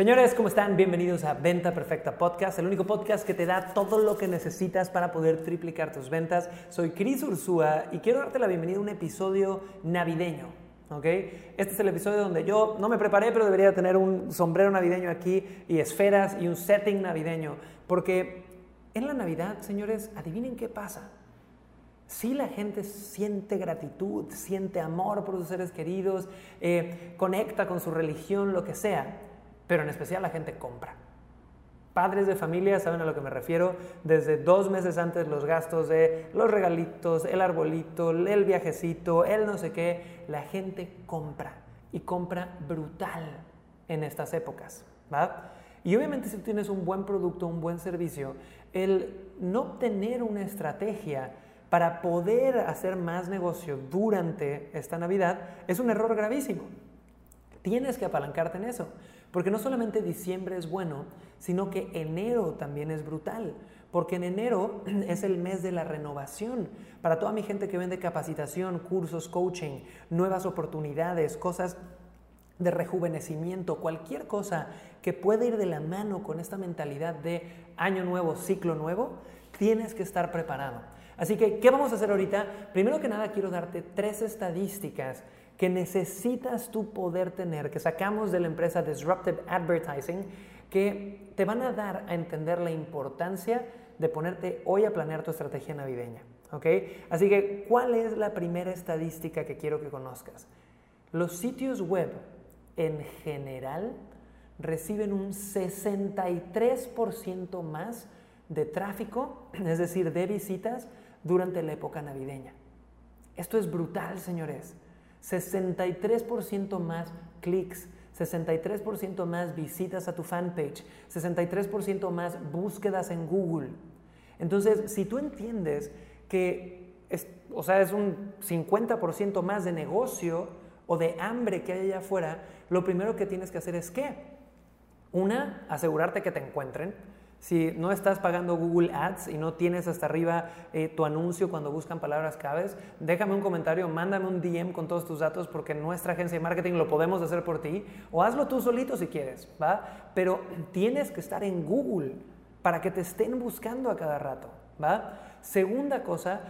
Señores, ¿cómo están? Bienvenidos a Venta Perfecta Podcast, el único podcast que te da todo lo que necesitas para poder triplicar tus ventas. Soy Cris Ursúa y quiero darte la bienvenida a un episodio navideño. ¿ok? Este es el episodio donde yo no me preparé, pero debería tener un sombrero navideño aquí y esferas y un setting navideño. Porque en la Navidad, señores, adivinen qué pasa. Si la gente siente gratitud, siente amor por sus seres queridos, eh, conecta con su religión, lo que sea pero en especial la gente compra. Padres de familia saben a lo que me refiero, desde dos meses antes los gastos de los regalitos, el arbolito, el viajecito, el no sé qué, la gente compra y compra brutal en estas épocas. ¿va? Y obviamente si tienes un buen producto, un buen servicio, el no tener una estrategia para poder hacer más negocio durante esta Navidad es un error gravísimo. Tienes que apalancarte en eso. Porque no solamente diciembre es bueno, sino que enero también es brutal. Porque en enero es el mes de la renovación. Para toda mi gente que vende capacitación, cursos, coaching, nuevas oportunidades, cosas de rejuvenecimiento, cualquier cosa que pueda ir de la mano con esta mentalidad de año nuevo, ciclo nuevo, tienes que estar preparado. Así que, ¿qué vamos a hacer ahorita? Primero que nada, quiero darte tres estadísticas que necesitas tú poder tener, que sacamos de la empresa Disruptive Advertising, que te van a dar a entender la importancia de ponerte hoy a planear tu estrategia navideña. Así que, ¿cuál es la primera estadística que quiero que conozcas? Los sitios web en general reciben un 63% más de tráfico, es decir, de visitas, durante la época navideña. Esto es brutal, señores. 63% más clics, 63% más visitas a tu fanpage, 63% más búsquedas en Google. Entonces, si tú entiendes que es, o sea, es un 50% más de negocio o de hambre que hay allá afuera, lo primero que tienes que hacer es qué? Una, asegurarte que te encuentren. Si no estás pagando Google Ads y no tienes hasta arriba eh, tu anuncio cuando buscan palabras claves, déjame un comentario, mándame un DM con todos tus datos porque nuestra agencia de marketing lo podemos hacer por ti o hazlo tú solito si quieres, ¿va? Pero tienes que estar en Google para que te estén buscando a cada rato, ¿va? Segunda cosa,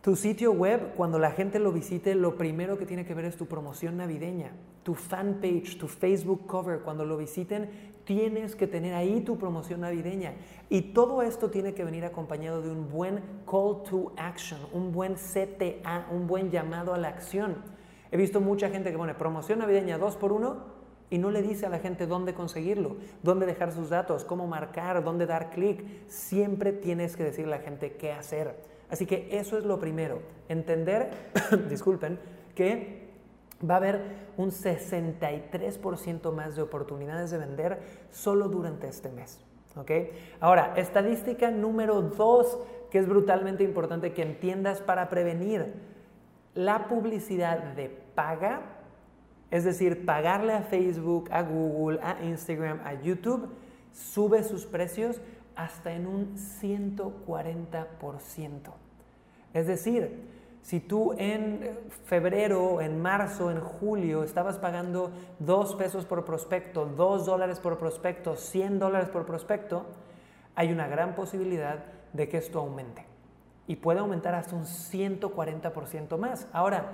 tu sitio web, cuando la gente lo visite, lo primero que tiene que ver es tu promoción navideña, tu fanpage, tu Facebook cover. Cuando lo visiten, tienes que tener ahí tu promoción navideña. Y todo esto tiene que venir acompañado de un buen call to action, un buen CTA, un buen llamado a la acción. He visto mucha gente que pone promoción navideña 2 por 1 y no le dice a la gente dónde conseguirlo, dónde dejar sus datos, cómo marcar, dónde dar clic. Siempre tienes que decirle a la gente qué hacer. Así que eso es lo primero, entender, disculpen, que va a haber un 63% más de oportunidades de vender solo durante este mes. Ahora, estadística número dos, que es brutalmente importante que entiendas para prevenir. La publicidad de paga, es decir, pagarle a Facebook, a Google, a Instagram, a YouTube, sube sus precios hasta en un 140%. Es decir, si tú en febrero, en marzo, en julio estabas pagando 2 pesos por prospecto, 2 dólares por prospecto, 100 dólares por prospecto, hay una gran posibilidad de que esto aumente. Y puede aumentar hasta un 140% más. Ahora,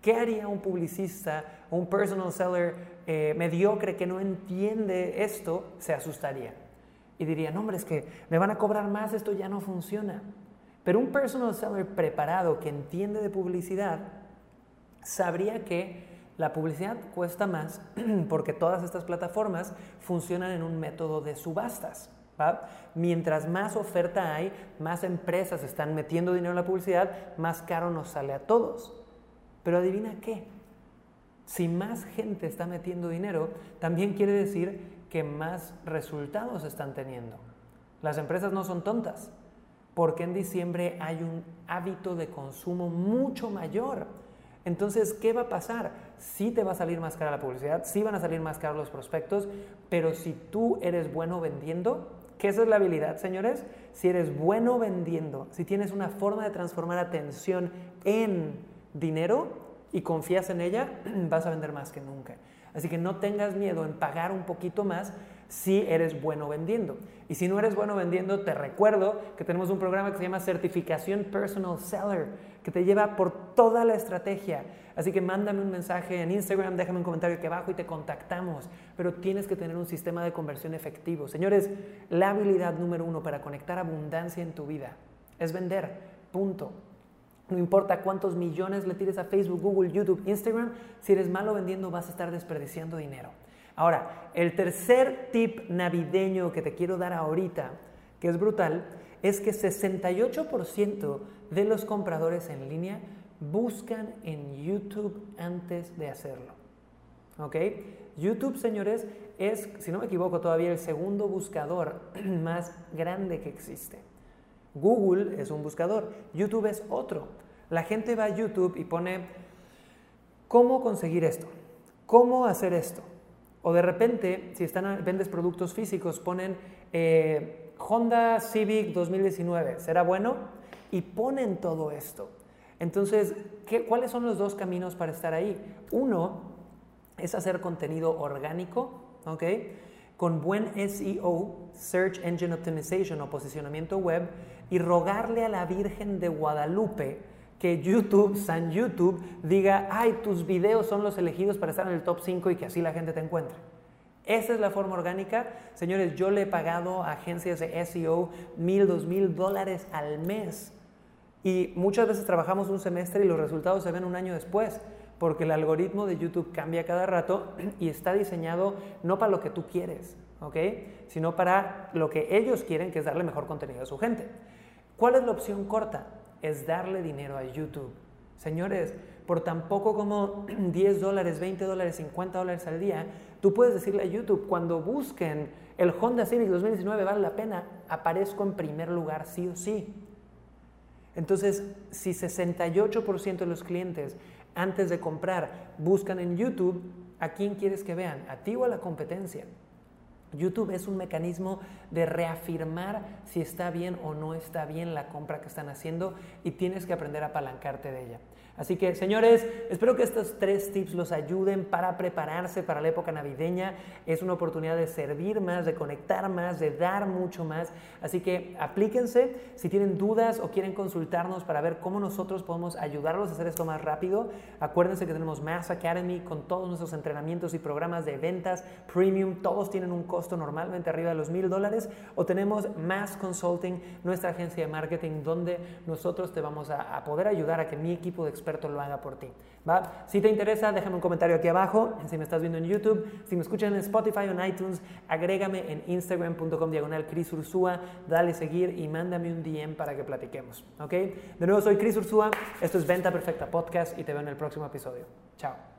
¿qué haría un publicista, un personal seller eh, mediocre que no entiende esto? Se asustaría. Y diría, no, hombre, es que me van a cobrar más, esto ya no funciona. Pero un personal seller preparado que entiende de publicidad sabría que la publicidad cuesta más porque todas estas plataformas funcionan en un método de subastas. Mientras más oferta hay, más empresas están metiendo dinero en la publicidad, más caro nos sale a todos. Pero adivina qué, si más gente está metiendo dinero, también quiere decir que más resultados están teniendo. Las empresas no son tontas. Porque en diciembre hay un hábito de consumo mucho mayor. Entonces, ¿qué va a pasar? Sí te va a salir más cara la publicidad, sí van a salir más caros los prospectos, pero si tú eres bueno vendiendo, ¿qué esa es la habilidad, señores? Si eres bueno vendiendo, si tienes una forma de transformar atención en dinero y confías en ella, vas a vender más que nunca. Así que no tengas miedo en pagar un poquito más si eres bueno vendiendo. Y si no eres bueno vendiendo, te recuerdo que tenemos un programa que se llama Certificación Personal Seller, que te lleva por toda la estrategia. Así que mándame un mensaje en Instagram, déjame un comentario aquí abajo y te contactamos. Pero tienes que tener un sistema de conversión efectivo. Señores, la habilidad número uno para conectar abundancia en tu vida es vender. Punto. No importa cuántos millones le tires a Facebook, Google, YouTube, Instagram, si eres malo vendiendo vas a estar desperdiciando dinero. Ahora, el tercer tip navideño que te quiero dar ahorita, que es brutal, es que 68% de los compradores en línea buscan en YouTube antes de hacerlo. ¿Ok? YouTube, señores, es, si no me equivoco, todavía el segundo buscador más grande que existe. Google es un buscador, YouTube es otro. La gente va a YouTube y pone, ¿cómo conseguir esto? ¿Cómo hacer esto? O de repente, si están, vendes productos físicos, ponen eh, Honda Civic 2019, ¿será bueno? Y ponen todo esto. Entonces, ¿qué, ¿cuáles son los dos caminos para estar ahí? Uno es hacer contenido orgánico, ¿ok? Con buen SEO, Search Engine Optimization o posicionamiento web, y rogarle a la Virgen de Guadalupe que YouTube, San YouTube, diga, ay, tus videos son los elegidos para estar en el top 5 y que así la gente te encuentre. Esa es la forma orgánica. Señores, yo le he pagado a agencias de SEO mil, dos mil dólares al mes. Y muchas veces trabajamos un semestre y los resultados se ven un año después, porque el algoritmo de YouTube cambia cada rato y está diseñado no para lo que tú quieres, ¿ok? Sino para lo que ellos quieren, que es darle mejor contenido a su gente. ¿Cuál es la opción corta? Es darle dinero a YouTube. Señores, por tan poco como 10 dólares, 20 dólares, 50 dólares al día, tú puedes decirle a YouTube, cuando busquen el Honda Civic 2019 vale la pena, aparezco en primer lugar sí o sí. Entonces, si 68% de los clientes antes de comprar buscan en YouTube, ¿a quién quieres que vean? ¿A ti o a la competencia? YouTube es un mecanismo de reafirmar si está bien o no está bien la compra que están haciendo y tienes que aprender a apalancarte de ella. Así que, señores, espero que estos tres tips los ayuden para prepararse para la época navideña. Es una oportunidad de servir más, de conectar más, de dar mucho más. Así que aplíquense. Si tienen dudas o quieren consultarnos para ver cómo nosotros podemos ayudarlos a hacer esto más rápido, acuérdense que tenemos Mass Academy con todos nuestros entrenamientos y programas de ventas premium. Todos tienen un costo normalmente arriba de los mil dólares. O tenemos Mass Consulting, nuestra agencia de marketing, donde nosotros te vamos a, poder ayudar a que mi equipo de experto lo haga por ti. ¿va? Si te interesa, déjame un comentario aquí abajo, si me estás viendo en YouTube, si me escuchan en Spotify o en iTunes, agrégame en instagram.com diagonal Cris Ursúa, dale seguir y mándame un DM para que platiquemos. ¿ok? De nuevo, soy Cris Ursúa, esto es Venta Perfecta Podcast y te veo en el próximo episodio. Chao.